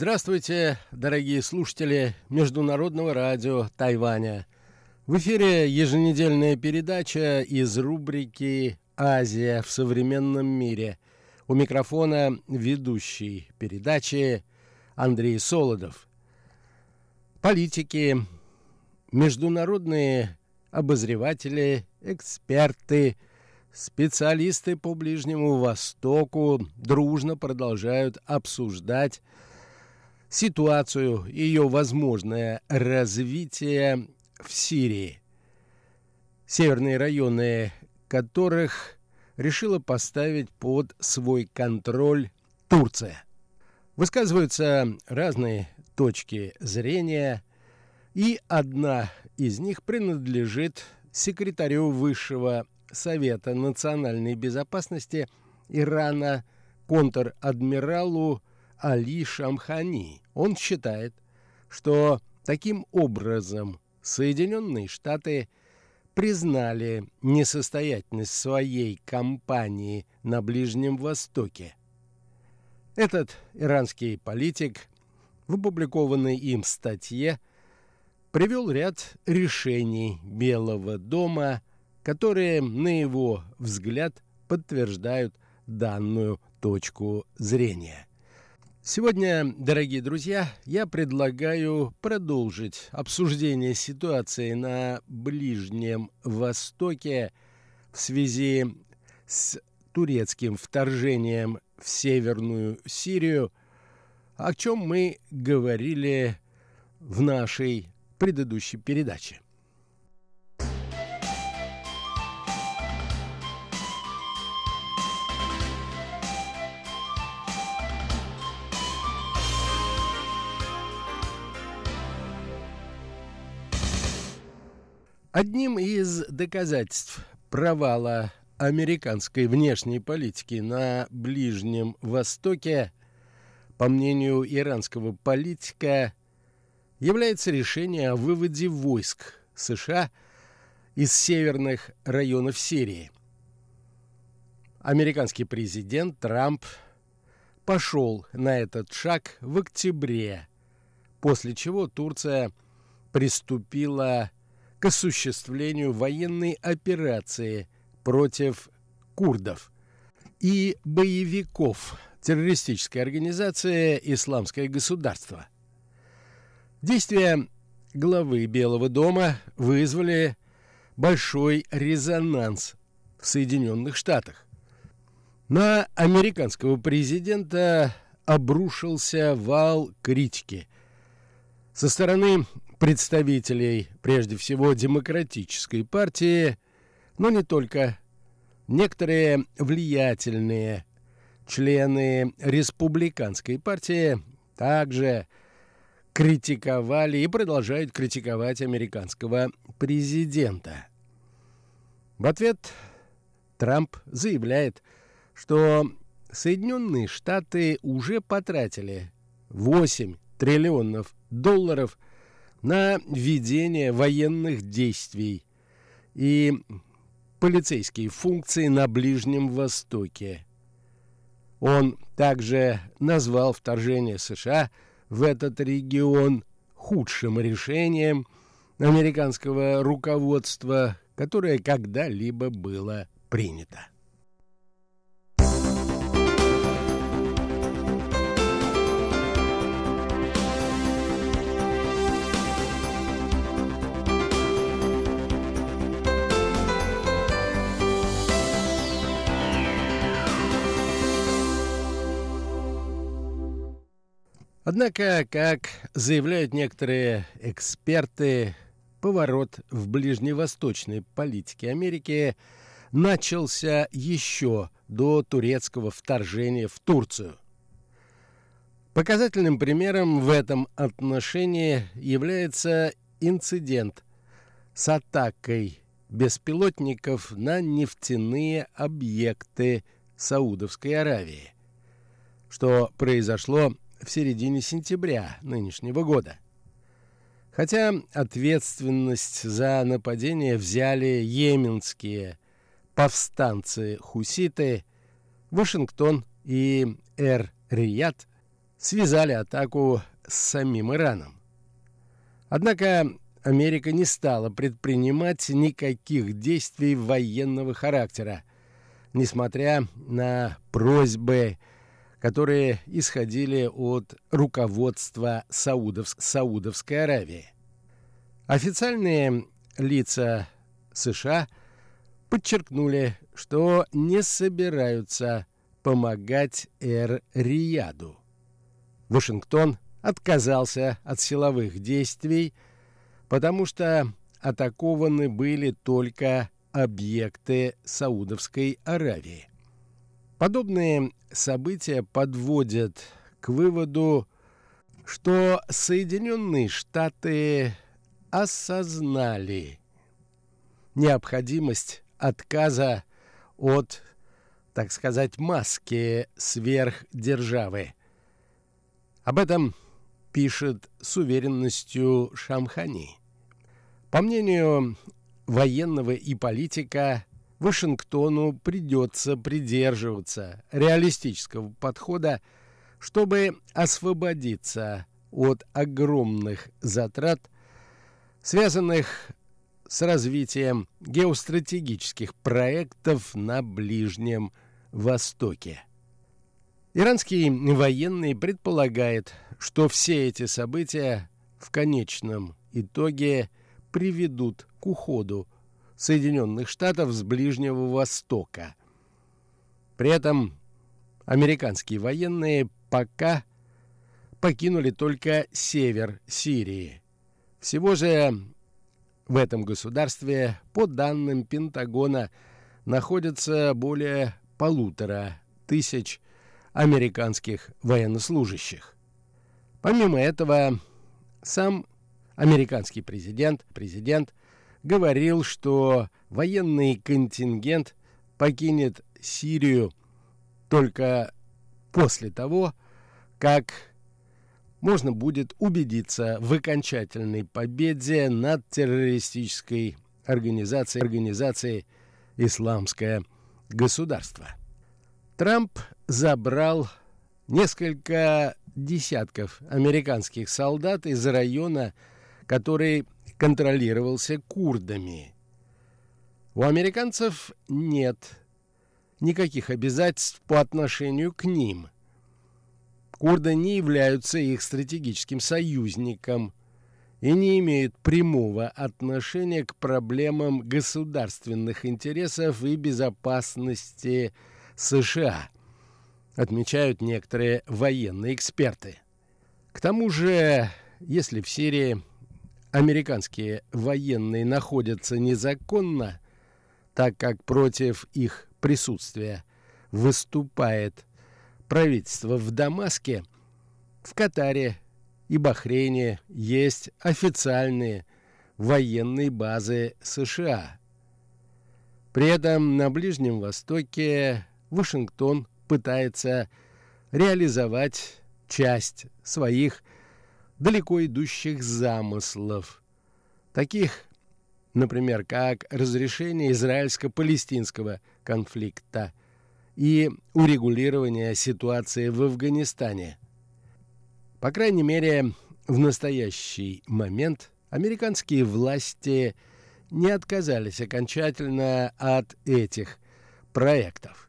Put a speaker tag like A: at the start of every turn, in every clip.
A: Здравствуйте, дорогие слушатели Международного радио Тайваня. В эфире еженедельная передача из рубрики «Азия в современном мире». У микрофона ведущий передачи Андрей Солодов. Политики, международные обозреватели, эксперты, специалисты по Ближнему Востоку дружно продолжают обсуждать ситуацию, ее возможное развитие в Сирии, северные районы которых решила поставить под свой контроль Турция. Высказываются разные точки зрения, и одна из них принадлежит секретарю Высшего Совета национальной безопасности Ирана контр-адмиралу Али Шамхани. Он считает, что таким образом Соединенные Штаты признали несостоятельность своей кампании на Ближнем Востоке. Этот иранский политик в опубликованной им статье привел ряд решений Белого дома, которые, на его взгляд, подтверждают данную точку зрения. Сегодня, дорогие друзья, я предлагаю продолжить обсуждение ситуации на Ближнем Востоке в связи с турецким вторжением в Северную Сирию, о чем мы говорили в нашей предыдущей передаче. Одним из доказательств провала американской внешней политики на Ближнем Востоке, по мнению иранского политика, является решение о выводе войск США из северных районов Сирии. Американский президент Трамп пошел на этот шаг в октябре, после чего Турция приступила к осуществлению военной операции против курдов и боевиков террористической организации «Исламское государство». Действия главы Белого дома вызвали большой резонанс в Соединенных Штатах. На американского президента обрушился вал критики со стороны представителей, прежде всего, демократической партии, но не только. Некоторые влиятельные члены республиканской партии также критиковали и продолжают критиковать американского президента. В ответ Трамп заявляет, что Соединенные Штаты уже потратили 8 триллионов долларов на ведение военных действий и полицейские функции на Ближнем Востоке. Он также назвал вторжение США в этот регион худшим решением американского руководства, которое когда-либо было принято. Однако, как заявляют некоторые эксперты, поворот в ближневосточной политике Америки начался еще до турецкого вторжения в Турцию. Показательным примером в этом отношении является инцидент с атакой беспилотников на нефтяные объекты Саудовской Аравии, что произошло в середине сентября нынешнего года. Хотя ответственность за нападение взяли йеменские повстанцы-хуситы, Вашингтон и Эр-Рияд связали атаку с самим Ираном. Однако Америка не стала предпринимать никаких действий военного характера, несмотря на просьбы, которые исходили от руководства Саудов, Саудовской Аравии. Официальные лица США подчеркнули, что не собираются помогать Эр-Рияду. Вашингтон отказался от силовых действий, потому что атакованы были только объекты Саудовской Аравии. Подобные события подводят к выводу, что Соединенные Штаты осознали необходимость отказа от, так сказать, маски сверхдержавы. Об этом пишет с уверенностью Шамхани. По мнению военного и политика, Вашингтону придется придерживаться реалистического подхода, чтобы освободиться от огромных затрат, связанных с развитием геостратегических проектов на Ближнем Востоке. Иранский военный предполагает, что все эти события в конечном итоге приведут к уходу Соединенных Штатов с Ближнего Востока. При этом американские военные пока покинули только север Сирии. Всего же в этом государстве, по данным Пентагона, находится более полутора тысяч американских военнослужащих. Помимо этого, сам американский президент, президент говорил, что военный контингент покинет Сирию только после того, как можно будет убедиться в окончательной победе над террористической организацией, организацией «Исламское государство». Трамп забрал несколько десятков американских солдат из района, который контролировался курдами. У американцев нет никаких обязательств по отношению к ним – Курды не являются их стратегическим союзником и не имеют прямого отношения к проблемам государственных интересов и безопасности США, отмечают некоторые военные эксперты. К тому же, если в Сирии американские военные находятся незаконно, так как против их присутствия выступает правительства в Дамаске, в Катаре и Бахрейне есть официальные военные базы США. При этом на Ближнем Востоке Вашингтон пытается реализовать часть своих далеко идущих замыслов, таких, например, как разрешение израильско-палестинского конфликта – и урегулирования ситуации в Афганистане. По крайней мере, в настоящий момент американские власти не отказались окончательно от этих проектов.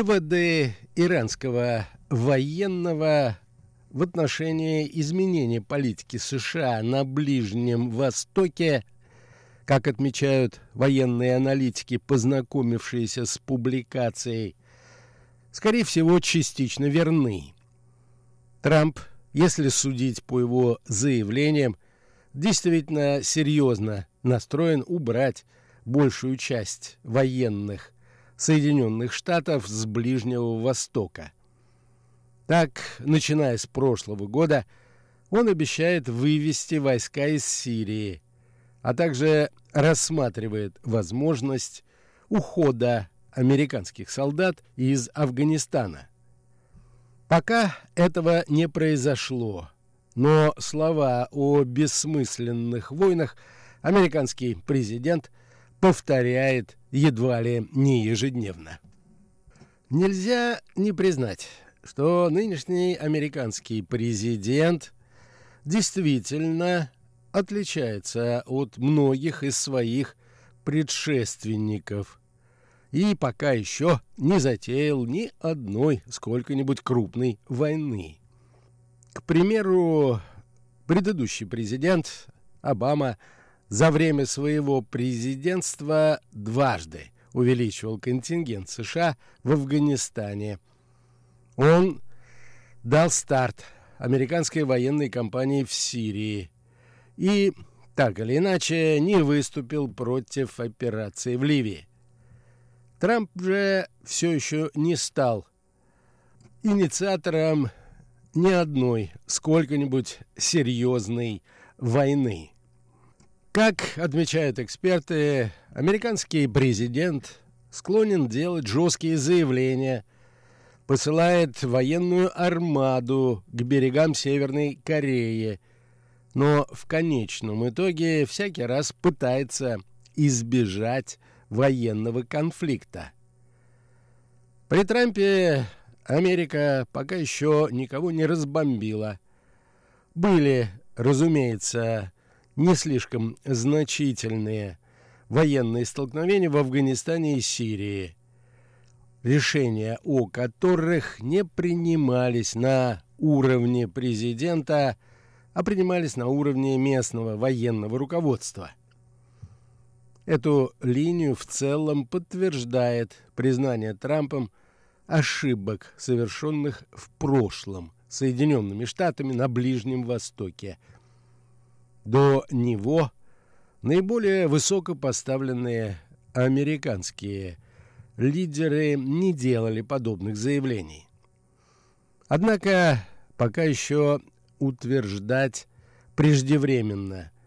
A: Выводы иранского военного в отношении изменения политики США на Ближнем Востоке, как отмечают военные аналитики, познакомившиеся с публикацией, скорее всего, частично верны. Трамп, если судить по его заявлениям, действительно серьезно настроен убрать большую часть военных Соединенных Штатов с Ближнего Востока. Так, начиная с прошлого года, он обещает вывести войска из Сирии, а также рассматривает возможность ухода американских солдат из Афганистана. Пока этого не произошло, но слова о бессмысленных войнах американский президент повторяет едва ли не ежедневно. Нельзя не признать, что нынешний американский президент действительно отличается от многих из своих предшественников и пока еще не затеял ни одной сколько-нибудь крупной войны. К примеру, предыдущий президент Обама за время своего президентства дважды увеличивал контингент США в Афганистане. Он дал старт американской военной кампании в Сирии и, так или иначе, не выступил против операции в Ливии. Трамп же все еще не стал инициатором ни одной сколько-нибудь серьезной войны. Как отмечают эксперты, американский президент склонен делать жесткие заявления, посылает военную армаду к берегам Северной Кореи, но в конечном итоге всякий раз пытается избежать военного конфликта. При Трампе Америка пока еще никого не разбомбила. Были, разумеется, не слишком значительные военные столкновения в Афганистане и Сирии, решения о которых не принимались на уровне президента, а принимались на уровне местного военного руководства – Эту линию в целом подтверждает признание Трампом ошибок, совершенных в прошлом Соединенными Штатами на Ближнем Востоке. До него наиболее высоко поставленные американские лидеры не делали подобных заявлений. Однако пока еще утверждать преждевременно –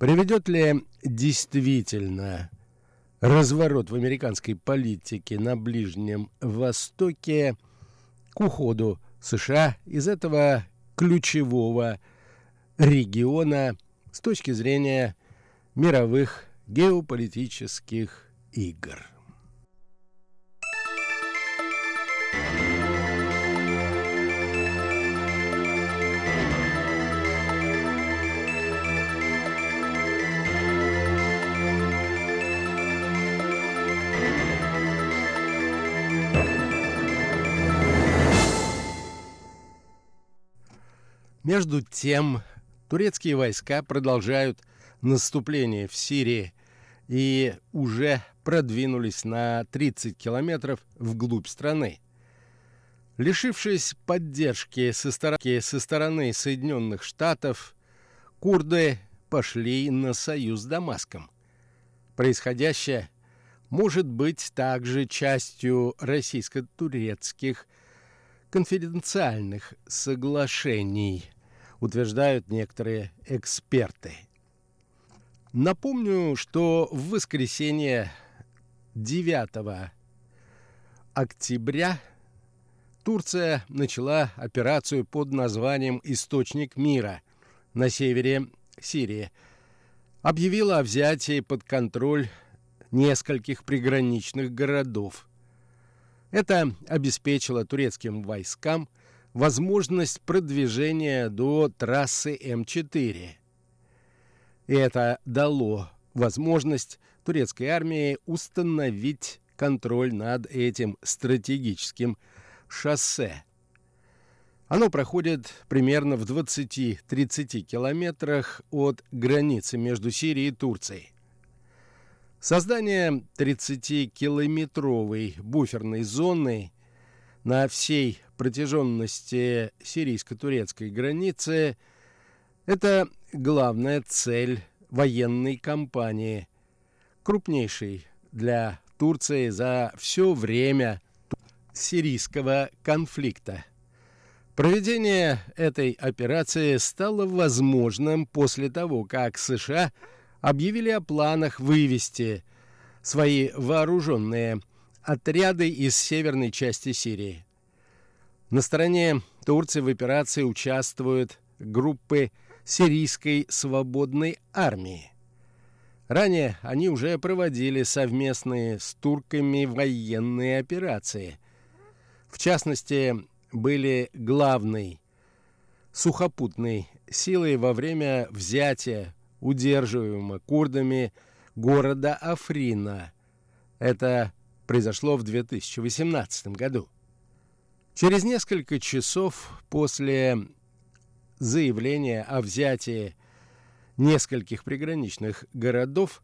A: Приведет ли действительно разворот в американской политике на Ближнем Востоке к уходу США из этого ключевого региона с точки зрения мировых геополитических игр? Между тем, турецкие войска продолжают наступление в Сирии и уже продвинулись на 30 километров вглубь страны. Лишившись поддержки со стороны, со стороны Соединенных Штатов, курды пошли на союз с Дамаском. Происходящее может быть также частью российско-турецких конфиденциальных соглашений – утверждают некоторые эксперты. Напомню, что в воскресенье 9 октября Турция начала операцию под названием «Источник мира» на севере Сирии. Объявила о взятии под контроль нескольких приграничных городов. Это обеспечило турецким войскам – возможность продвижения до трассы М4. И это дало возможность турецкой армии установить контроль над этим стратегическим шоссе. Оно проходит примерно в 20-30 километрах от границы между Сирией и Турцией. Создание 30-километровой буферной зоны на всей протяженности сирийско-турецкой границы – это главная цель военной кампании, крупнейшей для Турции за все время сирийского конфликта. Проведение этой операции стало возможным после того, как США объявили о планах вывести свои вооруженные отряды из северной части Сирии. На стороне Турции в операции участвуют группы Сирийской свободной армии. Ранее они уже проводили совместные с турками военные операции. В частности, были главной сухопутной силой во время взятия удерживаемого курдами города Африна. Это произошло в 2018 году. Через несколько часов после заявления о взятии нескольких приграничных городов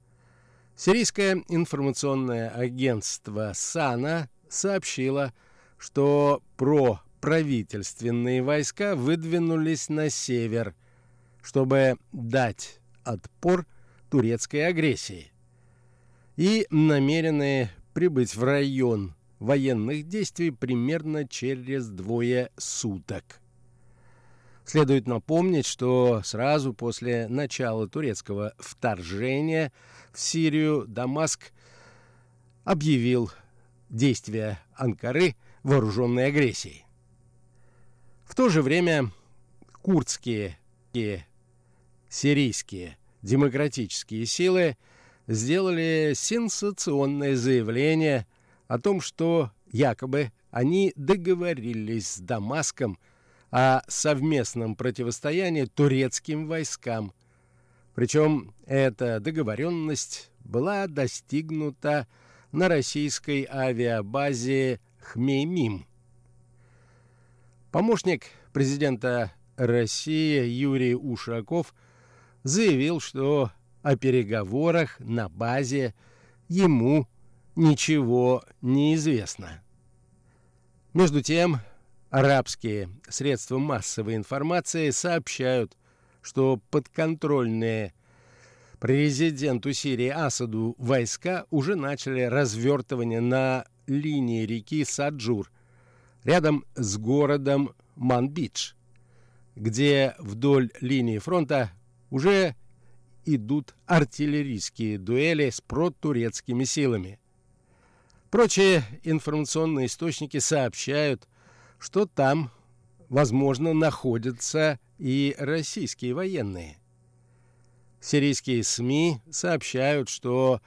A: сирийское информационное агентство САНА сообщило, что проправительственные войска выдвинулись на север, чтобы дать отпор турецкой агрессии и намерены прибыть в район военных действий примерно через двое суток. Следует напомнить, что сразу после начала турецкого вторжения в Сирию Дамаск объявил действия Анкары вооруженной агрессией. В то же время курдские и сирийские демократические силы сделали сенсационное заявление о том, что якобы они договорились с Дамаском – о совместном противостоянии турецким войскам. Причем эта договоренность была достигнута на российской авиабазе Хмеймим. Помощник президента России Юрий Ушаков заявил, что о переговорах на базе ему ничего не известно. Между тем, Арабские средства массовой информации сообщают, что подконтрольные президенту Сирии Асаду войска уже начали развертывание на линии реки Саджур, рядом с городом Манбидж, где вдоль линии фронта уже идут артиллерийские дуэли с протурецкими силами. Прочие информационные источники сообщают, что там, возможно, находятся и российские военные. Сирийские СМИ сообщают, что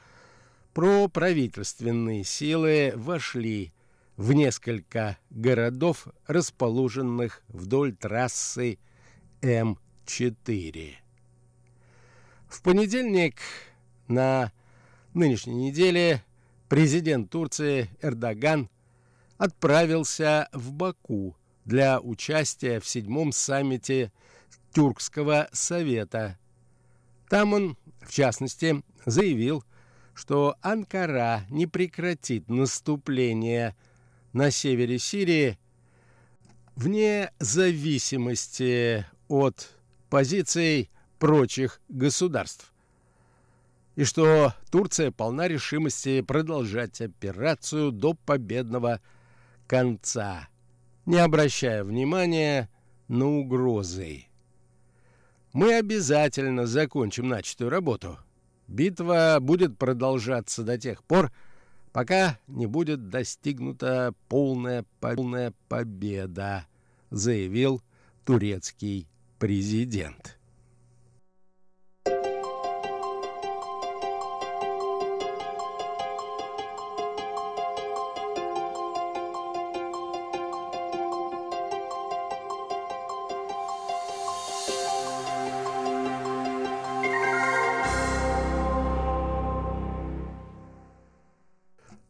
A: проправительственные силы вошли в несколько городов, расположенных вдоль трассы М4. В понедельник на нынешней неделе президент Турции Эрдоган отправился в Баку для участия в седьмом саммите Тюркского совета. Там он, в частности, заявил, что Анкара не прекратит наступление на севере Сирии вне зависимости от позиций прочих государств и что Турция полна решимости продолжать операцию до победного конца, не обращая внимания на угрозы. Мы обязательно закончим начатую работу. Битва будет продолжаться до тех пор, пока не будет достигнута полная, полная победа, заявил турецкий президент.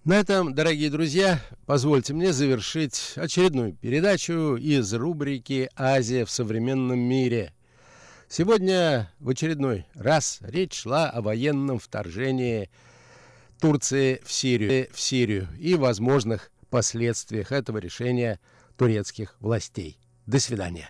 A: На этом, дорогие друзья, позвольте мне завершить очередную передачу из рубрики «Азия в современном мире». Сегодня в очередной раз речь шла о военном вторжении Турции в Сирию, в Сирию и возможных последствиях этого решения турецких властей. До свидания.